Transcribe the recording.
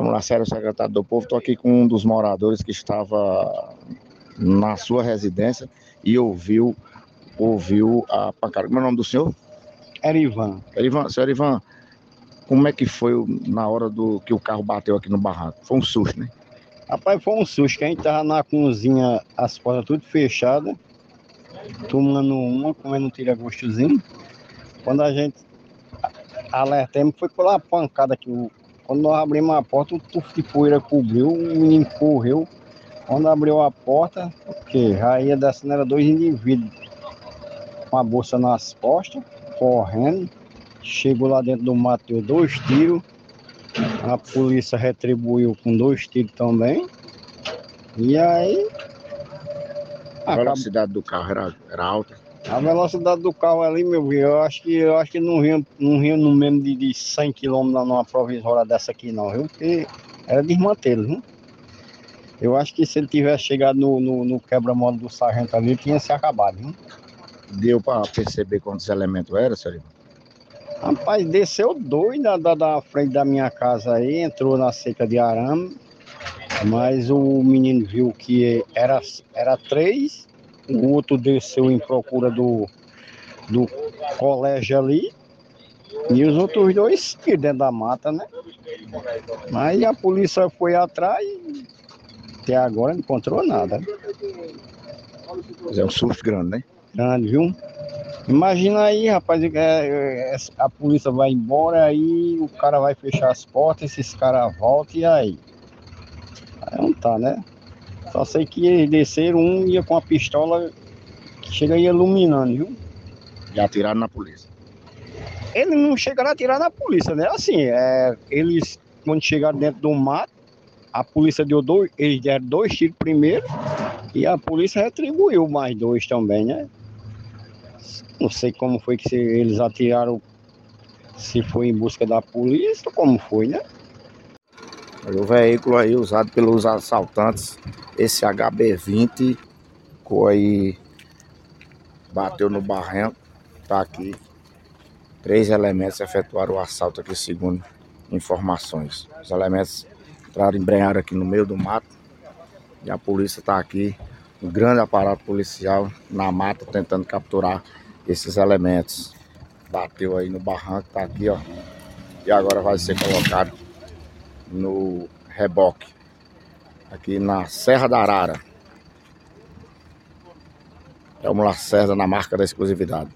Lá, sério, secretário do Povo, estou aqui com um dos moradores que estava na sua residência e ouviu, ouviu a pancada. Como é o nome do senhor? Erivan. Erivan, senhor Erivan, como é que foi na hora do que o carro bateu aqui no barraco? Foi um susto, né? Rapaz, foi um susto, que a gente tava na cozinha, as portas tudo fechadas, tomando uma, comendo um tira-gostozinho. Quando a gente alertamos, foi pela pancada que o. Quando nós abrimos a porta, o tufo de poeira cobriu, o menino correu. Quando abriu a porta, o quê? Já ia descendo, era dois indivíduos com a bolsa nas costas, correndo. Chegou lá dentro do mato, deu dois tiros. A polícia retribuiu com dois tiros também. E aí. A velocidade do carro era, era alta? A velocidade do carro ali, meu filho, eu acho que eu acho que não ria, não ria no mesmo de, de 100 km numa provisória dessa aqui não, viu? Porque era desmantelo, viu? Eu acho que se ele tivesse chegado no, no, no quebra-mola do sargento ali, tinha se acabado, viu? Deu para perceber quantos elementos eram, senhor? Rapaz, desceu dois da, da, da, frente da minha casa aí, entrou na seca de arame, mas o menino viu que era, era três, o outro desceu em procura do, do colégio ali, e os outros dois dentro da mata, né? Mas a polícia foi atrás e até agora não encontrou nada. É um susto grande, né? Grande, viu? Imagina aí, rapaz, é, é, a polícia vai embora, aí o cara vai fechar as portas, esses caras voltam e aí? Aí não tá, né? Só sei que eles desceram, um ia com a pistola que chega aí iluminando, viu? E atiraram na polícia. Eles não chegaram a atirar na polícia, né? Assim, é, eles, quando chegaram dentro do mato, a polícia deu dois, eles deram dois tiros primeiro e a polícia retribuiu mais dois também, né? Não sei como foi que eles atiraram, se foi em busca da polícia, como foi, né? O veículo aí usado pelos assaltantes, esse HB20, ficou aí, bateu no barranco, tá aqui. Três elementos efetuaram o assalto aqui, segundo informações. Os elementos entraram, embrenharam aqui no meio do mato e a polícia está aqui, um grande aparato policial na mata, tentando capturar esses elementos. Bateu aí no barranco, tá aqui, ó. E agora vai ser colocado no reboque. Aqui na Serra da Arara. É uma Lacerda na marca da exclusividade.